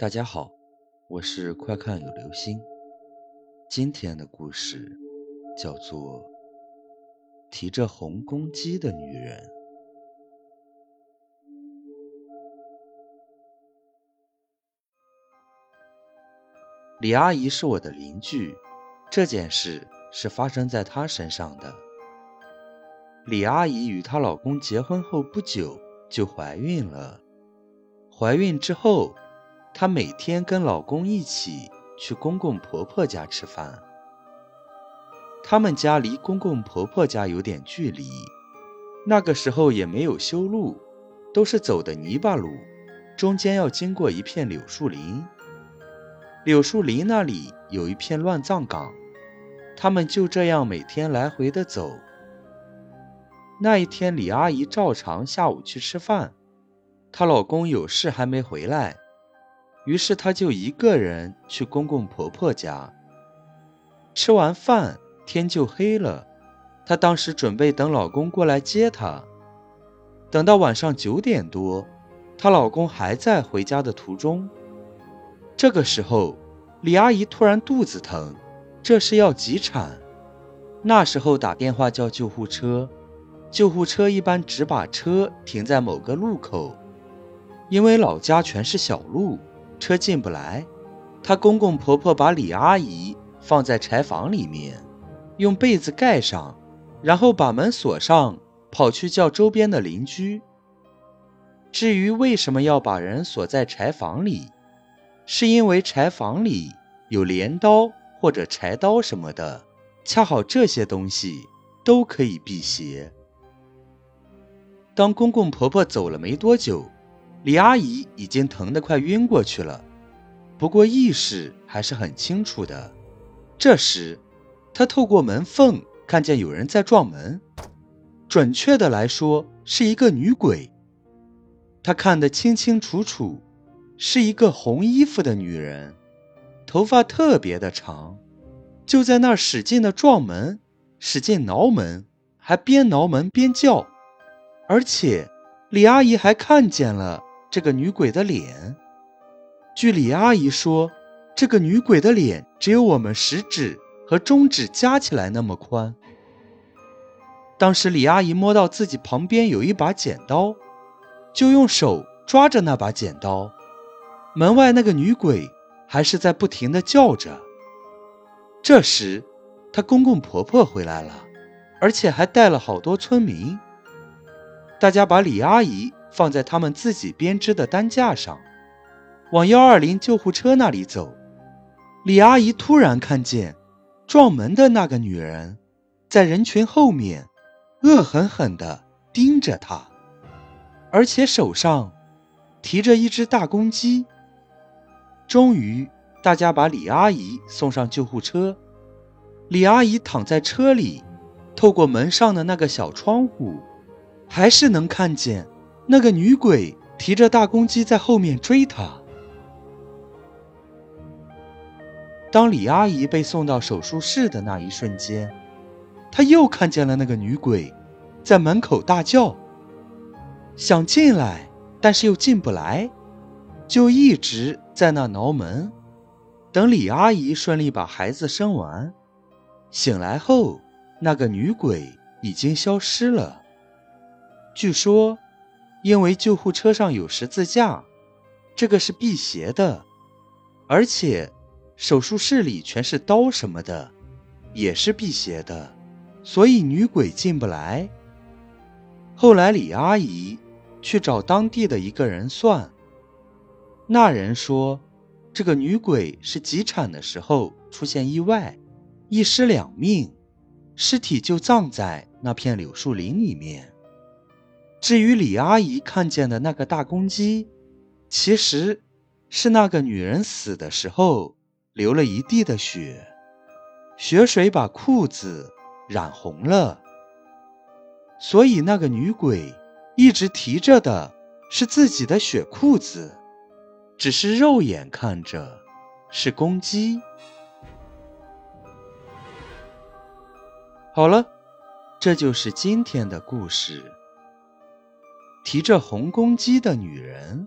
大家好，我是快看有流星。今天的故事叫做《提着红公鸡的女人》。李阿姨是我的邻居，这件事是发生在她身上的。李阿姨与她老公结婚后不久就怀孕了，怀孕之后。她每天跟老公一起去公公婆婆家吃饭。他们家离公公婆婆家有点距离，那个时候也没有修路，都是走的泥巴路，中间要经过一片柳树林。柳树林那里有一片乱葬岗，他们就这样每天来回的走。那一天，李阿姨照常下午去吃饭，她老公有事还没回来。于是，她就一个人去公公婆婆家。吃完饭，天就黑了。她当时准备等老公过来接她。等到晚上九点多，她老公还在回家的途中。这个时候，李阿姨突然肚子疼，这是要急产。那时候打电话叫救护车，救护车一般只把车停在某个路口，因为老家全是小路。车进不来，她公公婆婆把李阿姨放在柴房里面，用被子盖上，然后把门锁上，跑去叫周边的邻居。至于为什么要把人锁在柴房里，是因为柴房里有镰刀或者柴刀什么的，恰好这些东西都可以辟邪。当公公婆婆走了没多久。李阿姨已经疼得快晕过去了，不过意识还是很清楚的。这时，她透过门缝看见有人在撞门，准确的来说是一个女鬼。她看得清清楚楚，是一个红衣服的女人，头发特别的长，就在那儿使劲的撞门，使劲挠门，还边挠门边叫。而且，李阿姨还看见了。这个女鬼的脸，据李阿姨说，这个女鬼的脸只有我们食指和中指加起来那么宽。当时李阿姨摸到自己旁边有一把剪刀，就用手抓着那把剪刀。门外那个女鬼还是在不停的叫着。这时，她公公婆婆回来了，而且还带了好多村民。大家把李阿姨。放在他们自己编织的担架上，往幺二零救护车那里走。李阿姨突然看见撞门的那个女人在人群后面，恶狠狠地盯着她，而且手上提着一只大公鸡。终于，大家把李阿姨送上救护车。李阿姨躺在车里，透过门上的那个小窗户，还是能看见。那个女鬼提着大公鸡在后面追她。当李阿姨被送到手术室的那一瞬间，她又看见了那个女鬼在门口大叫，想进来，但是又进不来，就一直在那挠门。等李阿姨顺利把孩子生完，醒来后，那个女鬼已经消失了。据说。因为救护车上有十字架，这个是辟邪的，而且手术室里全是刀什么的，也是辟邪的，所以女鬼进不来。后来李阿姨去找当地的一个人算，那人说，这个女鬼是急产的时候出现意外，一尸两命，尸体就葬在那片柳树林里面。至于李阿姨看见的那个大公鸡，其实是那个女人死的时候流了一地的血，血水把裤子染红了，所以那个女鬼一直提着的是自己的血裤子，只是肉眼看着是公鸡。好了，这就是今天的故事。提着红公鸡的女人。